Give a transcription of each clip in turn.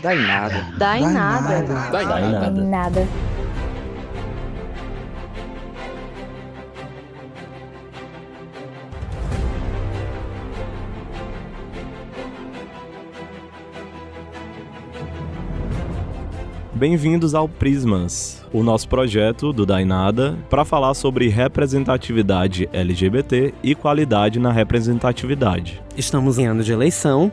Dá em nada. Dá em nada. Dá em nada. Em nada. Bem-vindos ao Prismas, o nosso projeto do Dainada para falar sobre representatividade LGBT e qualidade na representatividade. Estamos em ano de eleição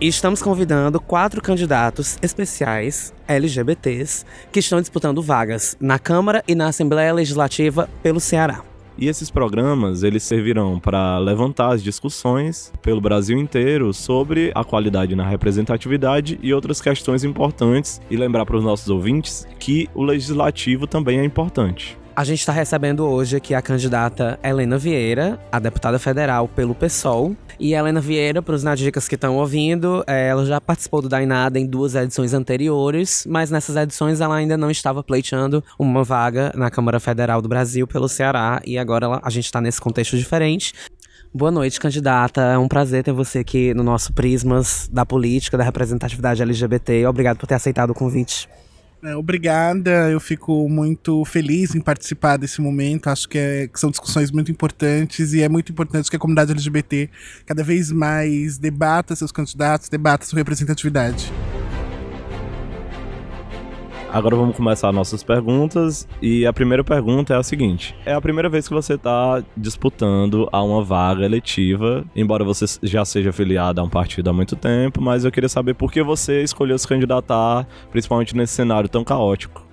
e estamos convidando quatro candidatos especiais LGBTs que estão disputando vagas na Câmara e na Assembleia Legislativa pelo Ceará. E esses programas, eles servirão para levantar as discussões pelo Brasil inteiro sobre a qualidade na representatividade e outras questões importantes e lembrar para os nossos ouvintes que o legislativo também é importante. A gente está recebendo hoje aqui a candidata Helena Vieira, a deputada federal pelo PSOL. E Helena Vieira, para os Nadicas que estão ouvindo, é, ela já participou do Dainada em duas edições anteriores, mas nessas edições ela ainda não estava pleiteando uma vaga na Câmara Federal do Brasil pelo Ceará, e agora ela, a gente está nesse contexto diferente. Boa noite, candidata. É um prazer ter você aqui no nosso Prismas da Política, da Representatividade LGBT. Obrigado por ter aceitado o convite. É, obrigada, eu fico muito feliz em participar desse momento. Acho que, é, que, são discussões muito importantes e é muito importante que a comunidade LGBT cada vez mais debata seus candidatos, debata sua representatividade. Agora vamos começar nossas perguntas. E a primeira pergunta é a seguinte: É a primeira vez que você está disputando a uma vaga eletiva, embora você já seja filiado a um partido há muito tempo, mas eu queria saber por que você escolheu se candidatar, principalmente nesse cenário tão caótico.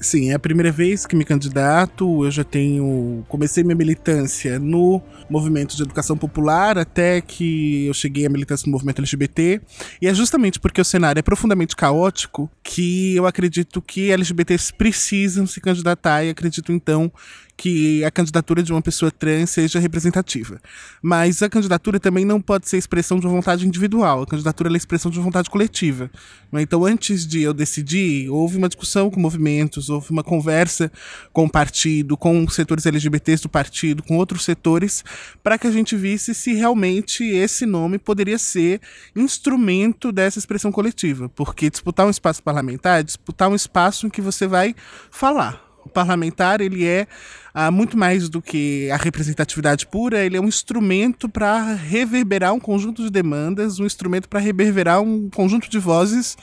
Sim, é a primeira vez que me candidato. Eu já tenho. Comecei minha militância no movimento de educação popular até que eu cheguei à militância no movimento LGBT. E é justamente porque o cenário é profundamente caótico que eu acredito que LGBTs precisam se candidatar e acredito então que a candidatura de uma pessoa trans seja representativa. Mas a candidatura também não pode ser expressão de uma vontade individual. A candidatura é expressão de uma vontade coletiva. Né? Então, antes de eu decidir, houve uma discussão com movimentos, houve uma conversa com o partido, com os setores LGBTs do partido, com outros setores, para que a gente visse se realmente esse nome poderia ser instrumento dessa expressão coletiva. Porque disputar um espaço parlamentar é disputar um espaço em que você vai falar. O parlamentar, ele é ah, muito mais do que a representatividade pura, ele é um instrumento para reverberar um conjunto de demandas, um instrumento para reverberar um conjunto de vozes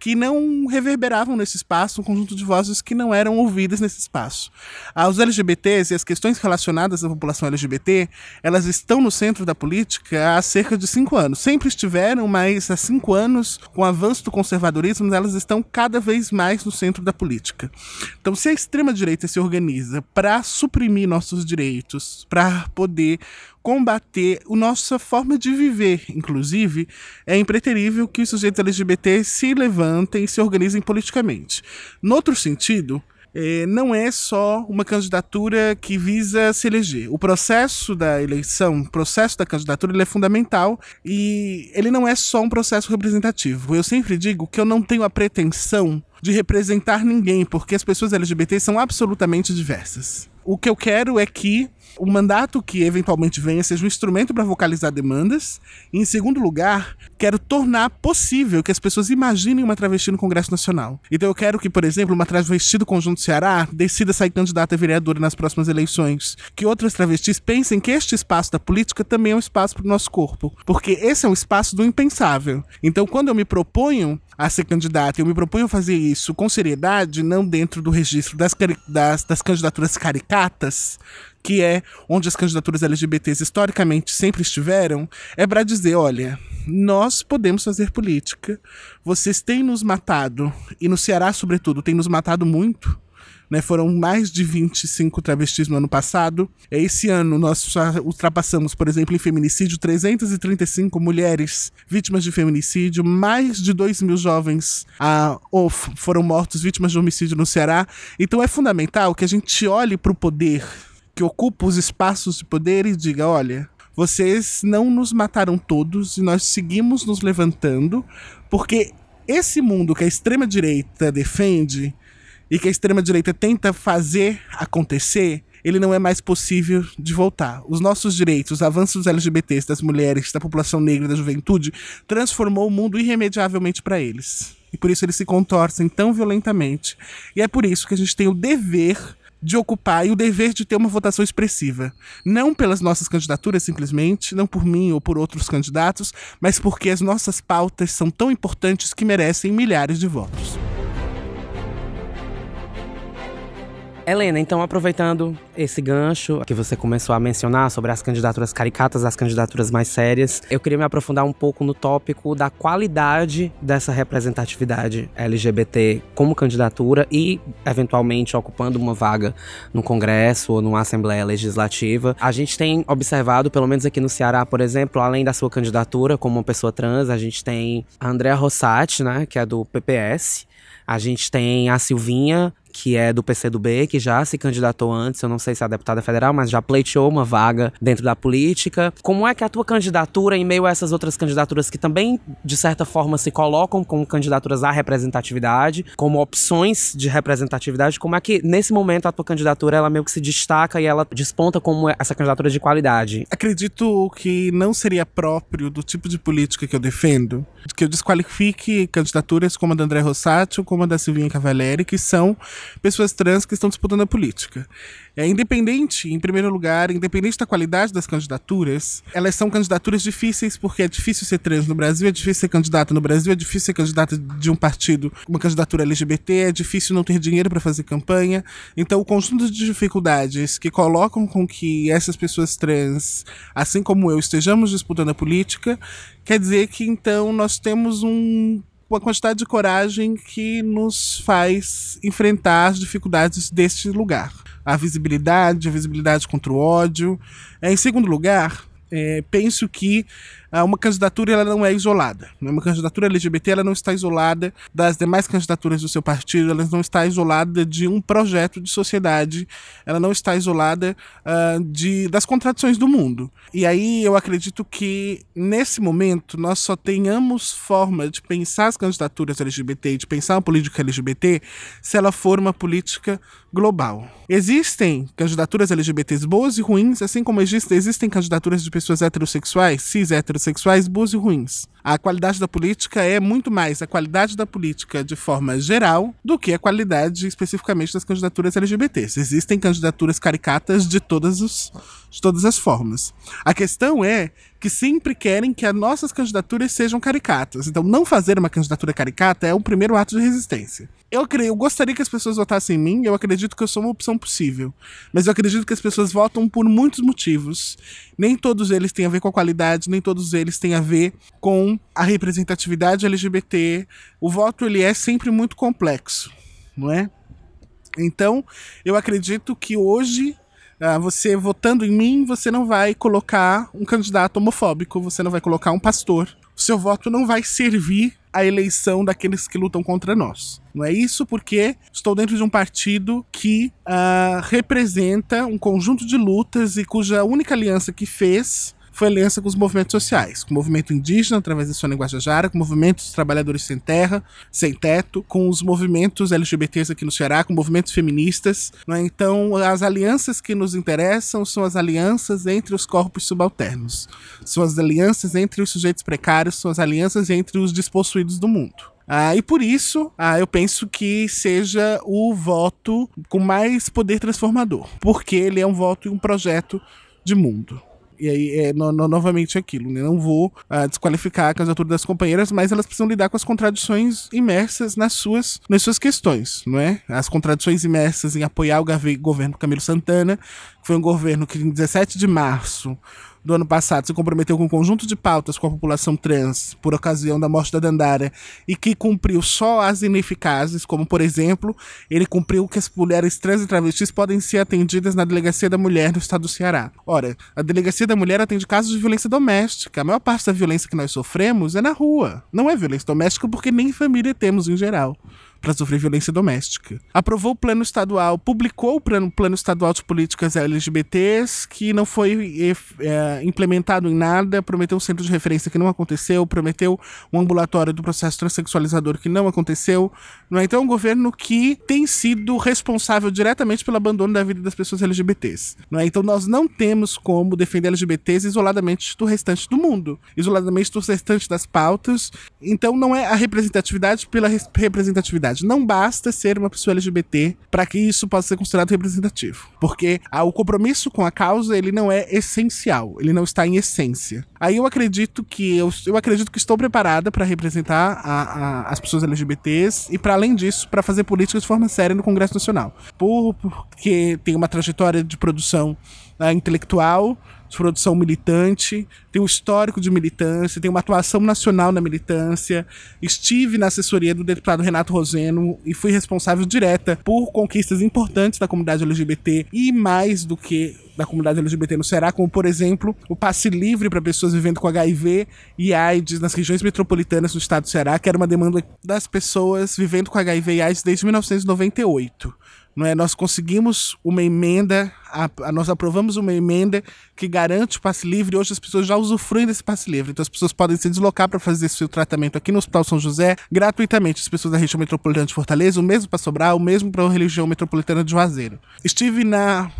que não reverberavam nesse espaço, um conjunto de vozes que não eram ouvidas nesse espaço. Ah, os LGBTs e as questões relacionadas à população LGBT, elas estão no centro da política há cerca de cinco anos. Sempre estiveram, mas há cinco anos, com o avanço do conservadorismo, elas estão cada vez mais no centro da política. Então, se a extrema-direita se organiza para suprimir nossos direitos, para poder combater a nossa forma de viver. Inclusive, é impreterível que os sujeitos LGBT se levantem e se organizem politicamente. No outro sentido, é, não é só uma candidatura que visa se eleger. O processo da eleição, o processo da candidatura, ele é fundamental e ele não é só um processo representativo. Eu sempre digo que eu não tenho a pretensão de representar ninguém, porque as pessoas LGBT são absolutamente diversas. O que eu quero é que o mandato que eventualmente venha seja um instrumento para vocalizar demandas. E, em segundo lugar, quero tornar possível que as pessoas imaginem uma travesti no Congresso Nacional. Então eu quero que, por exemplo, uma travesti do Conjunto Ceará decida sair candidata a vereadora nas próximas eleições. Que outras travestis pensem que este espaço da política também é um espaço para o nosso corpo. Porque esse é um espaço do impensável. Então, quando eu me proponho a ser candidata, eu me proponho a fazer isso com seriedade, não dentro do registro das, das, das candidaturas caricatas, que é onde as candidaturas LGBTs historicamente sempre estiveram, é para dizer, olha, nós podemos fazer política. Vocês têm nos matado e no Ceará, sobretudo, têm nos matado muito. Né, foram mais de 25 travestis no ano passado. Esse ano nós já ultrapassamos, por exemplo, em feminicídio, 335 mulheres vítimas de feminicídio, mais de 2 mil jovens ah, foram mortos vítimas de homicídio no Ceará. Então é fundamental que a gente olhe para o poder que ocupa os espaços de poder e diga: olha, vocês não nos mataram todos e nós seguimos nos levantando, porque esse mundo que a extrema-direita defende e que a extrema-direita tenta fazer acontecer, ele não é mais possível de voltar. Os nossos direitos, os avanços LGBTs, das mulheres, da população negra, da juventude, transformou o mundo irremediavelmente para eles. E por isso eles se contorcem tão violentamente. E é por isso que a gente tem o dever de ocupar e o dever de ter uma votação expressiva. Não pelas nossas candidaturas, simplesmente, não por mim ou por outros candidatos, mas porque as nossas pautas são tão importantes que merecem milhares de votos. Helena, então aproveitando esse gancho que você começou a mencionar sobre as candidaturas caricatas, as candidaturas mais sérias, eu queria me aprofundar um pouco no tópico da qualidade dessa representatividade LGBT como candidatura e, eventualmente, ocupando uma vaga no Congresso ou numa Assembleia Legislativa. A gente tem observado, pelo menos aqui no Ceará, por exemplo, além da sua candidatura como uma pessoa trans, a gente tem a Andrea Rossati, né, que é do PPS. A gente tem a Silvinha, que é do PCdoB, que já se candidatou antes, eu não sei se é a deputada federal, mas já pleiteou uma vaga dentro da política. Como é que a tua candidatura, em meio a essas outras candidaturas que também, de certa forma, se colocam como candidaturas à representatividade, como opções de representatividade, como é que, nesse momento, a tua candidatura, ela meio que se destaca e ela desponta como essa candidatura de qualidade? Acredito que não seria próprio do tipo de política que eu defendo, que eu desqualifique candidaturas como a da André Rossati ou como a da Silvinha Cavalieri, que são pessoas trans que estão disputando a política. É independente, em primeiro lugar, independente da qualidade das candidaturas, elas são candidaturas difíceis porque é difícil ser trans no Brasil, é difícil ser candidata no Brasil, é difícil ser candidata de um partido, uma candidatura LGBT, é difícil não ter dinheiro para fazer campanha. Então, o conjunto de dificuldades que colocam com que essas pessoas trans, assim como eu, estejamos disputando a política, quer dizer que então nós temos um uma quantidade de coragem que nos faz enfrentar as dificuldades deste lugar. A visibilidade, a visibilidade contra o ódio. Em segundo lugar, é, penso que uma candidatura ela não é isolada. Uma candidatura LGBT ela não está isolada das demais candidaturas do seu partido, ela não está isolada de um projeto de sociedade, ela não está isolada uh, de, das contradições do mundo. E aí eu acredito que nesse momento nós só tenhamos forma de pensar as candidaturas LGBT de pensar a política LGBT se ela for uma política global. Existem candidaturas LGBTs boas e ruins, assim como existem candidaturas de pessoas heterossexuais, cis heterossexuais, boas e ruins. A qualidade da política é muito mais a qualidade da política de forma geral do que a qualidade especificamente das candidaturas LGBTs. Existem candidaturas caricatas de todas, os, de todas as formas. A questão é que sempre querem que as nossas candidaturas sejam caricatas. Então, não fazer uma candidatura caricata é o primeiro ato de resistência. Eu, creio, eu gostaria que as pessoas votassem em mim, eu acredito que eu sou uma opção possível. Mas eu acredito que as pessoas votam por muitos motivos. Nem todos eles têm a ver com a qualidade, nem todos eles têm a ver com a representatividade LGBT. O voto ele é sempre muito complexo, não é? Então, eu acredito que hoje ah, você votando em mim, você não vai colocar um candidato homofóbico, você não vai colocar um pastor. O seu voto não vai servir à eleição daqueles que lutam contra nós. Não é isso porque estou dentro de um partido que uh, representa um conjunto de lutas e cuja única aliança que fez foi aliança com os movimentos sociais, com o movimento indígena, através da Sônia Guajajara, com o movimento dos trabalhadores sem terra, sem teto, com os movimentos LGBTs aqui no Ceará, com movimentos feministas. Né? Então, as alianças que nos interessam são as alianças entre os corpos subalternos, são as alianças entre os sujeitos precários, são as alianças entre os despossuídos do mundo. Ah, e por isso, ah, eu penso que seja o voto com mais poder transformador, porque ele é um voto e um projeto de mundo. E aí, é, no, no, novamente aquilo, né? Não vou uh, desqualificar a candidatura das companheiras, mas elas precisam lidar com as contradições imersas nas suas, nas suas questões, não é? As contradições imersas em apoiar o governo Camilo Santana, foi um governo que em 17 de março do ano passado se comprometeu com um conjunto de pautas com a população trans por ocasião da morte da Dandara e que cumpriu só as ineficazes, como por exemplo, ele cumpriu que as mulheres trans e travestis podem ser atendidas na Delegacia da Mulher no estado do Ceará. Ora, a Delegacia da Mulher atende casos de violência doméstica. A maior parte da violência que nós sofremos é na rua. Não é violência doméstica porque nem família temos em geral para sofrer violência doméstica. Aprovou o plano estadual, publicou o plano, plano estadual de políticas LGBTs, que não foi é, implementado em nada, prometeu um centro de referência que não aconteceu, prometeu um ambulatório do processo transexualizador que não aconteceu. Não é? Então, é um governo que tem sido responsável diretamente pelo abandono da vida das pessoas LGBTs. Não é? Então, nós não temos como defender LGBTs isoladamente do restante do mundo, isoladamente do restante das pautas. Então, não é a representatividade pela representatividade. Não basta ser uma pessoa LGBT para que isso possa ser considerado representativo, porque ah, o compromisso com a causa ele não é essencial, ele não está em essência. Aí eu acredito que eu, eu acredito que estou preparada para representar a, a, as pessoas LGBTs e para além disso para fazer políticas de forma séria no Congresso Nacional, por, porque tem uma trajetória de produção uh, intelectual de produção militante, tem um histórico de militância, tem uma atuação nacional na militância. Estive na assessoria do deputado Renato Roseno e fui responsável direta por conquistas importantes da comunidade LGBT e mais do que da comunidade LGBT no Ceará, como por exemplo o passe livre para pessoas vivendo com HIV e AIDS nas regiões metropolitanas do estado do Ceará, que era uma demanda das pessoas vivendo com HIV e AIDS desde 1998 não é? Nós conseguimos uma emenda, a, a, nós aprovamos uma emenda que garante o passe livre. Hoje as pessoas já usufruem desse passe livre, então as pessoas podem se deslocar para fazer seu tratamento aqui no Hospital São José gratuitamente. As pessoas da região metropolitana de Fortaleza, o mesmo para Sobral, o mesmo para a região metropolitana de Juazeiro. Estive na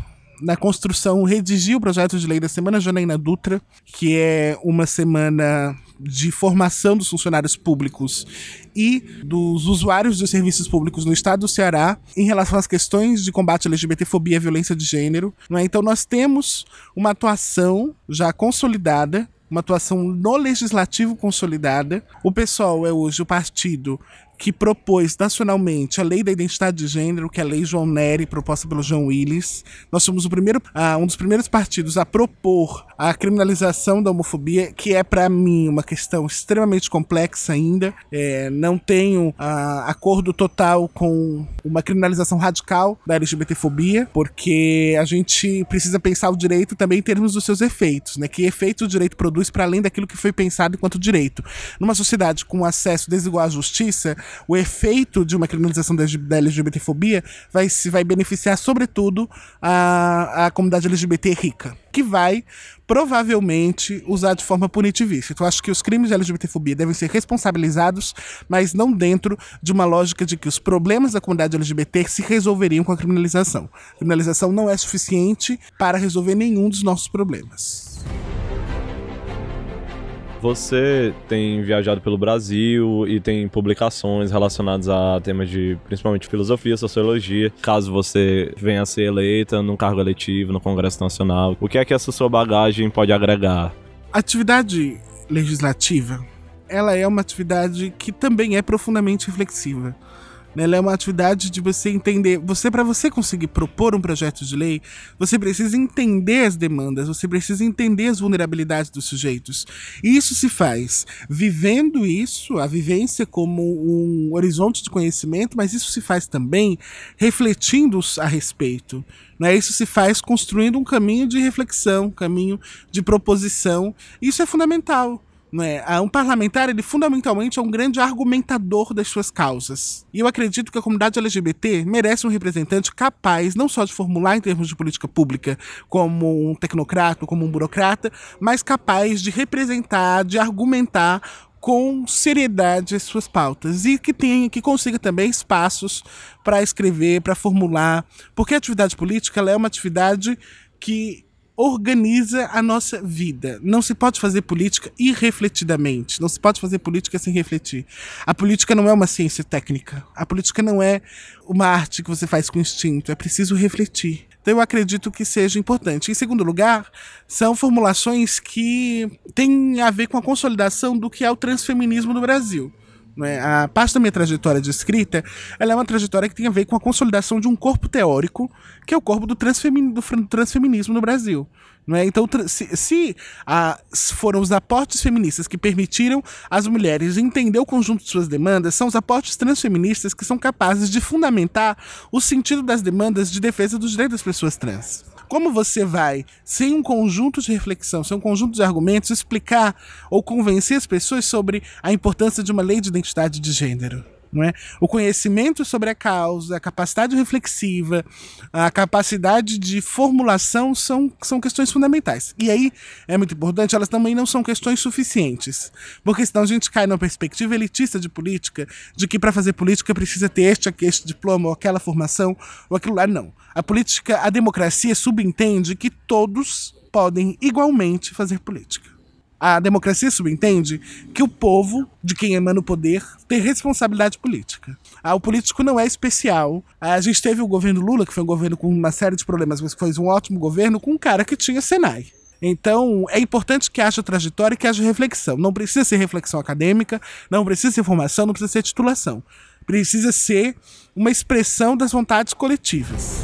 na construção, redigi o projeto de lei da Semana Janaína Dutra, que é uma semana de formação dos funcionários públicos e dos usuários dos serviços públicos no estado do Ceará em relação às questões de combate à LGBTfobia e violência de gênero. É? Então nós temos uma atuação já consolidada uma atuação no legislativo consolidada. O PSOL é hoje o partido que propôs nacionalmente a lei da identidade de gênero, que é a lei João Nery, proposta pelo João Willis. Nós somos o primeiro, uh, um dos primeiros partidos a propor a criminalização da homofobia, que é para mim uma questão extremamente complexa ainda. É, não tenho uh, acordo total com uma criminalização radical da LGBTfobia, porque a gente precisa pensar o direito também em termos dos seus efeitos, né? Que efeito o direito produz para além daquilo que foi pensado enquanto direito. Numa sociedade com acesso desigual à justiça, o efeito de uma criminalização da, LGBTfobia vai, se vai beneficiar, sobretudo, a, a comunidade LGBT rica, que vai provavelmente usar de forma punitivista. Então, acho que os crimes de LGBTfobia devem ser responsabilizados, mas não dentro de uma lógica de que os problemas da comunidade LGBT se resolveriam com a criminalização. A criminalização não é suficiente para resolver nenhum dos nossos problemas. Você tem viajado pelo Brasil e tem publicações relacionadas a temas de principalmente filosofia, sociologia. Caso você venha a ser eleita num cargo eletivo no Congresso Nacional, o que é que essa sua bagagem pode agregar? Atividade legislativa, ela é uma atividade que também é profundamente reflexiva. Ela é uma atividade de você entender. Você, para você conseguir propor um projeto de lei, você precisa entender as demandas, você precisa entender as vulnerabilidades dos sujeitos. E isso se faz vivendo isso, a vivência como um horizonte de conhecimento, mas isso se faz também refletindo a respeito. Né? Isso se faz construindo um caminho de reflexão, um caminho de proposição. Isso é fundamental. É? Um parlamentar, ele fundamentalmente é um grande argumentador das suas causas. E eu acredito que a comunidade LGBT merece um representante capaz não só de formular em termos de política pública como um tecnocrata, como um burocrata, mas capaz de representar, de argumentar com seriedade as suas pautas e que tenha que consiga também espaços para escrever, para formular, porque a atividade política é uma atividade que organiza a nossa vida. Não se pode fazer política irrefletidamente. Não se pode fazer política sem refletir. A política não é uma ciência técnica. A política não é uma arte que você faz com instinto. É preciso refletir. Então eu acredito que seja importante. Em segundo lugar, são formulações que têm a ver com a consolidação do que é o transfeminismo no Brasil. Né? A parte da minha trajetória de escrita ela é uma trajetória que tem a ver com a consolidação de um corpo teórico, que é o corpo do, transfemin do transfeminismo no Brasil. Não é? Então, se, se foram os aportes feministas que permitiram às mulheres entender o conjunto de suas demandas, são os aportes transfeministas que são capazes de fundamentar o sentido das demandas de defesa dos direitos das pessoas trans. Como você vai, sem um conjunto de reflexão, sem um conjunto de argumentos, explicar ou convencer as pessoas sobre a importância de uma lei de identidade de gênero? É? O conhecimento sobre a causa, a capacidade reflexiva, a capacidade de formulação são, são questões fundamentais. E aí é muito importante, elas também não são questões suficientes. Porque senão a gente cai numa perspectiva elitista de política, de que para fazer política precisa ter este, este diploma, ou aquela formação, ou aquilo lá. Não. A política, a democracia subentende que todos podem igualmente fazer política. A democracia subentende que o povo, de quem emana o poder, tem responsabilidade política. Ah, o político não é especial. Ah, a gente teve o governo Lula, que foi um governo com uma série de problemas, mas foi um ótimo governo com um cara que tinha Senai. Então, é importante que haja trajetória e que haja reflexão. Não precisa ser reflexão acadêmica, não precisa ser formação, não precisa ser titulação. Precisa ser uma expressão das vontades coletivas.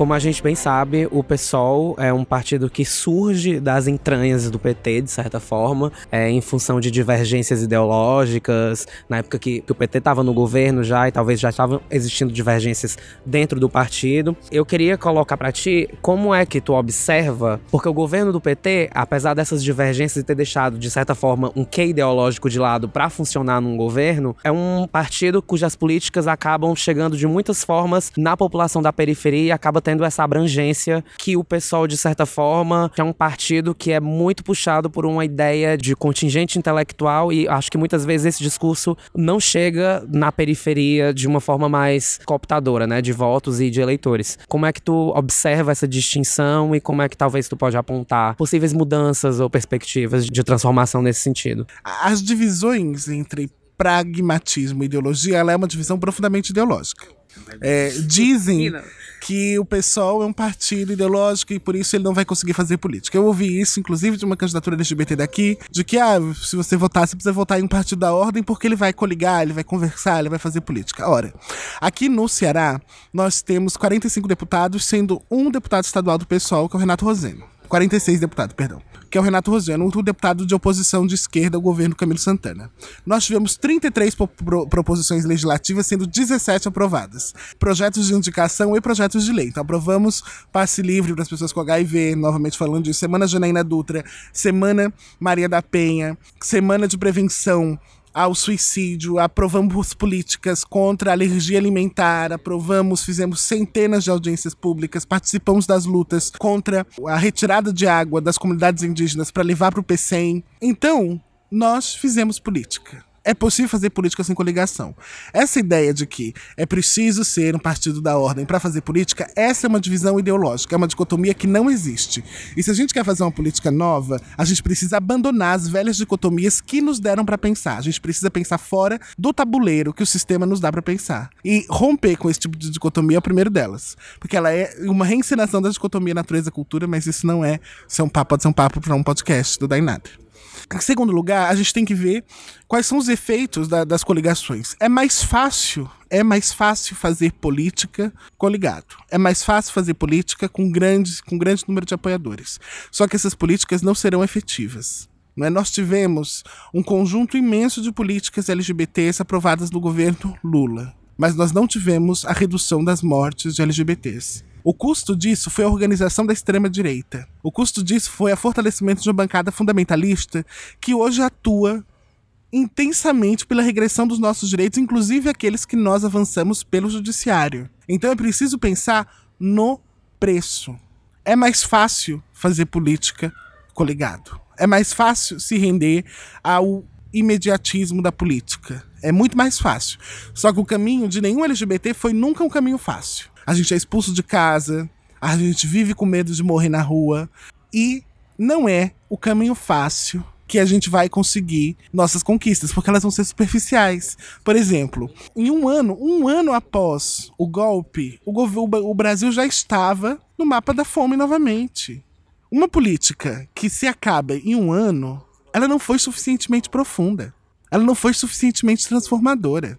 Como a gente bem sabe, o PSOL é um partido que surge das entranhas do PT, de certa forma, é, em função de divergências ideológicas, na época que, que o PT estava no governo já e talvez já estavam existindo divergências dentro do partido. Eu queria colocar para ti como é que tu observa, porque o governo do PT, apesar dessas divergências e ter deixado, de certa forma, um quê ideológico de lado para funcionar num governo, é um partido cujas políticas acabam chegando de muitas formas na população da periferia e acaba tendo essa abrangência que o pessoal, de certa forma, é um partido que é muito puxado por uma ideia de contingente intelectual e acho que muitas vezes esse discurso não chega na periferia de uma forma mais cooptadora, né, de votos e de eleitores. Como é que tu observa essa distinção e como é que talvez tu pode apontar possíveis mudanças ou perspectivas de transformação nesse sentido? As divisões entre pragmatismo e ideologia, ela é uma divisão profundamente ideológica. É, dizem que o PSOL é um partido ideológico e por isso ele não vai conseguir fazer política. Eu ouvi isso, inclusive, de uma candidatura LGBT daqui, de que, ah, se você votar, você precisa votar em um partido da ordem porque ele vai coligar, ele vai conversar, ele vai fazer política. Ora, aqui no Ceará, nós temos 45 deputados, sendo um deputado estadual do PSOL, que é o Renato Roseno. 46 deputados, perdão que é o Renato Roseno, um deputado de oposição de esquerda ao governo Camilo Santana. Nós tivemos 33 pro proposições legislativas, sendo 17 aprovadas. Projetos de indicação e projetos de lei. Então, aprovamos passe livre para as pessoas com HIV, novamente falando disso, Semana Janaína Dutra, Semana Maria da Penha, Semana de Prevenção ao suicídio, aprovamos políticas contra a alergia alimentar, aprovamos, fizemos centenas de audiências públicas, participamos das lutas contra a retirada de água das comunidades indígenas para levar para o PCM. Então, nós fizemos política é possível fazer política sem coligação. Essa ideia de que é preciso ser um partido da ordem para fazer política, essa é uma divisão ideológica, é uma dicotomia que não existe. E se a gente quer fazer uma política nova, a gente precisa abandonar as velhas dicotomias que nos deram para pensar. A gente precisa pensar fora do tabuleiro que o sistema nos dá para pensar. E romper com esse tipo de dicotomia é o primeiro delas. Porque ela é uma reencenação da dicotomia natureza-cultura, mas isso não é, isso é um papo, pode ser um papo para um podcast do Dainada. Em segundo lugar, a gente tem que ver quais são os efeitos da, das coligações. É mais fácil, é mais fácil fazer política coligado. É mais fácil fazer política com, grandes, com grande número de apoiadores. Só que essas políticas não serão efetivas. Não é? Nós tivemos um conjunto imenso de políticas LGBTs aprovadas no governo Lula, mas nós não tivemos a redução das mortes de LGBTs. O custo disso foi a organização da extrema-direita. O custo disso foi o fortalecimento de uma bancada fundamentalista que hoje atua intensamente pela regressão dos nossos direitos, inclusive aqueles que nós avançamos pelo judiciário. Então é preciso pensar no preço. É mais fácil fazer política coligado. É mais fácil se render ao imediatismo da política. É muito mais fácil. Só que o caminho de nenhum LGBT foi nunca um caminho fácil a gente é expulso de casa, a gente vive com medo de morrer na rua e não é o caminho fácil que a gente vai conseguir nossas conquistas, porque elas vão ser superficiais. Por exemplo, em um ano, um ano após o golpe, o, o Brasil já estava no mapa da fome novamente. Uma política que se acaba em um ano, ela não foi suficientemente profunda. Ela não foi suficientemente transformadora.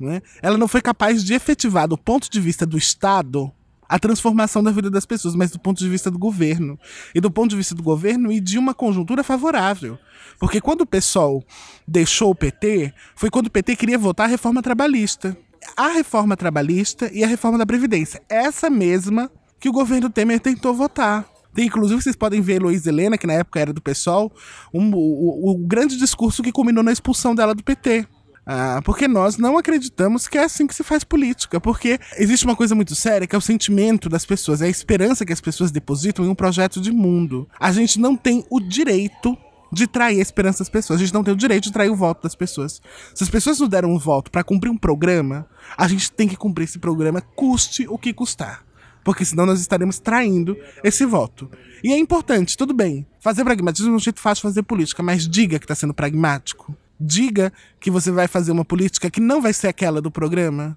Né? Ela não foi capaz de efetivar, do ponto de vista do Estado, a transformação da vida das pessoas, mas do ponto de vista do governo. E do ponto de vista do governo e de uma conjuntura favorável. Porque quando o PSOL deixou o PT, foi quando o PT queria votar a reforma trabalhista. A reforma trabalhista e a reforma da Previdência. Essa mesma que o governo Temer tentou votar. Tem, inclusive, vocês podem ver Luiz Helena, que na época era do PSOL, um, o, o grande discurso que culminou na expulsão dela do PT Ah, porque nós não acreditamos que é assim que se faz política. Porque existe uma coisa muito séria que é o sentimento das pessoas, é a esperança que as pessoas depositam em um projeto de mundo. A gente não tem o direito de trair a esperança das pessoas. A gente não tem o direito de trair o voto das pessoas. Se as pessoas nos deram um voto para cumprir um programa, a gente tem que cumprir esse programa, custe o que custar. Porque senão nós estaremos traindo esse voto. E é importante, tudo bem. Fazer pragmatismo é um jeito fácil de fazer política, mas diga que está sendo pragmático. Diga que você vai fazer uma política que não vai ser aquela do programa.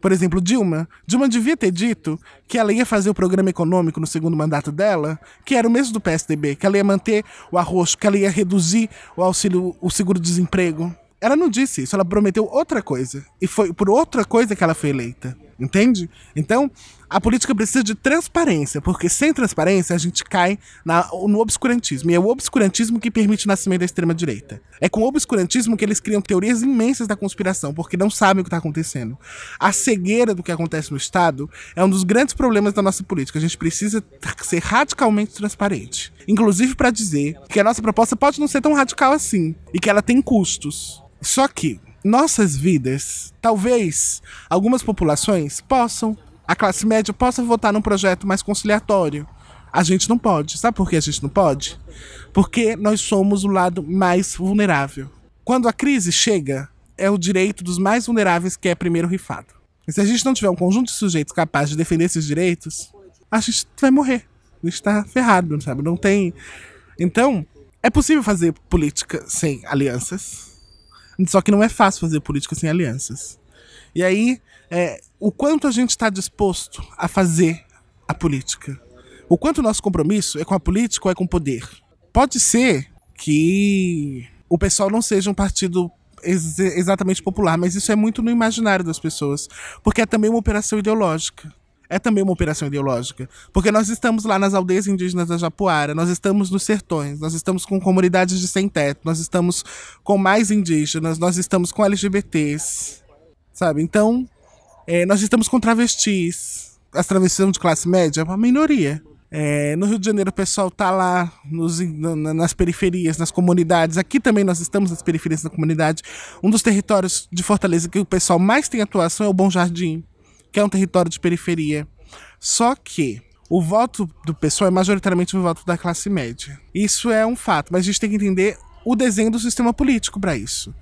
Por exemplo, Dilma. Dilma devia ter dito que ela ia fazer o programa econômico no segundo mandato dela, que era o mesmo do PSDB, que ela ia manter o arroxo, que ela ia reduzir o auxílio, o seguro-desemprego. Ela não disse isso, ela prometeu outra coisa. E foi por outra coisa que ela foi eleita. Entende? Então, a política precisa de transparência, porque sem transparência a gente cai na, no obscurantismo. E é o obscurantismo que permite o nascimento da extrema-direita. É com o obscurantismo que eles criam teorias imensas da conspiração, porque não sabem o que está acontecendo. A cegueira do que acontece no Estado é um dos grandes problemas da nossa política. A gente precisa ser radicalmente transparente. Inclusive para dizer que a nossa proposta pode não ser tão radical assim e que ela tem custos. Só que nossas vidas, talvez algumas populações possam, a classe média possa votar num projeto mais conciliatório. A gente não pode. Sabe por que a gente não pode? Porque nós somos o lado mais vulnerável. Quando a crise chega, é o direito dos mais vulneráveis que é primeiro rifado. E se a gente não tiver um conjunto de sujeitos capazes de defender esses direitos, a gente vai morrer. A gente está ferrado, sabe? Não tem. Então, é possível fazer política sem alianças só que não é fácil fazer política sem alianças. E aí, é, o quanto a gente está disposto a fazer a política? O quanto o nosso compromisso é com a política ou é com o poder? Pode ser que o pessoal não seja um partido ex exatamente popular, mas isso é muito no imaginário das pessoas, porque é também uma operação ideológica é também uma operação ideológica. Porque nós estamos lá nas aldeias indígenas da Japuara, nós estamos nos sertões, nós estamos com comunidades de sem-teto, nós estamos com mais indígenas, nós estamos com LGBTs, sabe? Então, é, nós estamos com travestis. As travestis são de classe média, é uma minoria. É, no Rio de Janeiro o pessoal tá lá nos, nas periferias, nas comunidades. Aqui também nós estamos nas periferias da comunidade. Um dos territórios de Fortaleza que o pessoal mais tem atuação é o Bom Jardim que é um território de periferia. Só que o voto do pessoal é majoritariamente o voto da classe média. Isso é um fato, mas a gente tem que entender o desenho do sistema político para isso.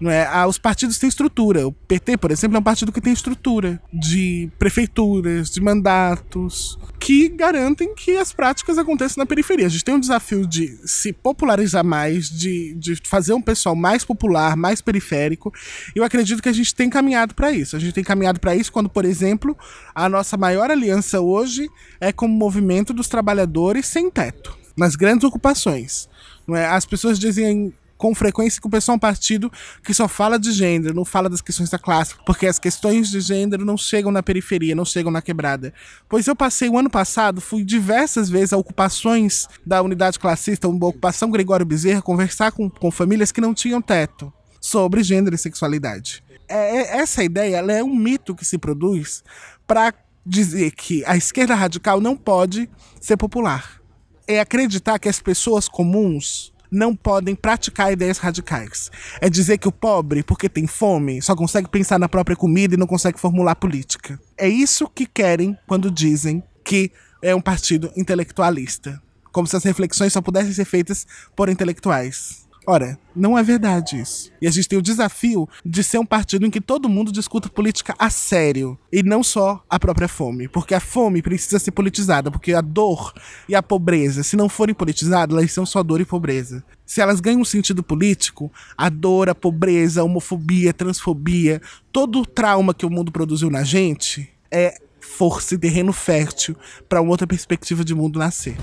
Não é? Ah, os partidos têm estrutura. O PT, por exemplo, é um partido que tem estrutura de prefeituras, de mandatos, que garantem que as práticas aconteçam na periferia. A gente tem um desafio de se popularizar mais, de, de fazer um pessoal mais popular, mais periférico. Eu acredito que a gente tem caminhado para isso. A gente tem caminhado para isso quando, por exemplo, a nossa maior aliança hoje é com o movimento dos trabalhadores sem teto, nas grandes ocupações. É? As pessoas dizem com frequência que o pessoal é um partido que só fala de gênero, não fala das questões da classe, porque as questões de gênero não chegam na periferia, não chegam na quebrada. Pois eu passei o ano passado, fui diversas vezes a ocupações da unidade classista, uma ocupação Gregório Bezerra, conversar com, com famílias que não tinham teto sobre gênero e sexualidade. É, é essa ideia é um mito que se produz para dizer que a esquerda radical não pode ser popular é acreditar que as pessoas comuns não podem praticar ideias radicais. É dizer que o pobre, porque tem fome, só consegue pensar na própria comida e não consegue formular política. É isso que querem quando dizem que é um partido intelectualista. Como se as reflexões só pudessem ser feitas por intelectuais. Ora, não é verdade isso. E a gente tem o desafio de ser um partido em que todo mundo discuta política a sério e não só a própria fome, porque a fome precisa ser politizada, porque a dor e a pobreza, se não forem politizadas, elas são só dor e pobreza. Se elas ganham um sentido político, a dor, a pobreza, a homofobia, a transfobia, todo o trauma que o mundo produziu na gente é força e terreno fértil para uma outra perspectiva de mundo nascer.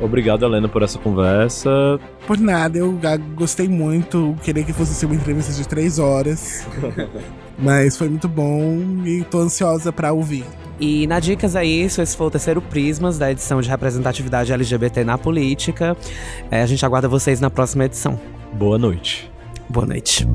Obrigado, Helena, por essa conversa. Por nada, eu gostei muito. Queria que fosse ser uma entrevista de três horas. Mas foi muito bom e tô ansiosa para ouvir. E na Dicas é isso, esse foi o terceiro Prismas da edição de representatividade LGBT na política. É, a gente aguarda vocês na próxima edição. Boa noite. Boa noite.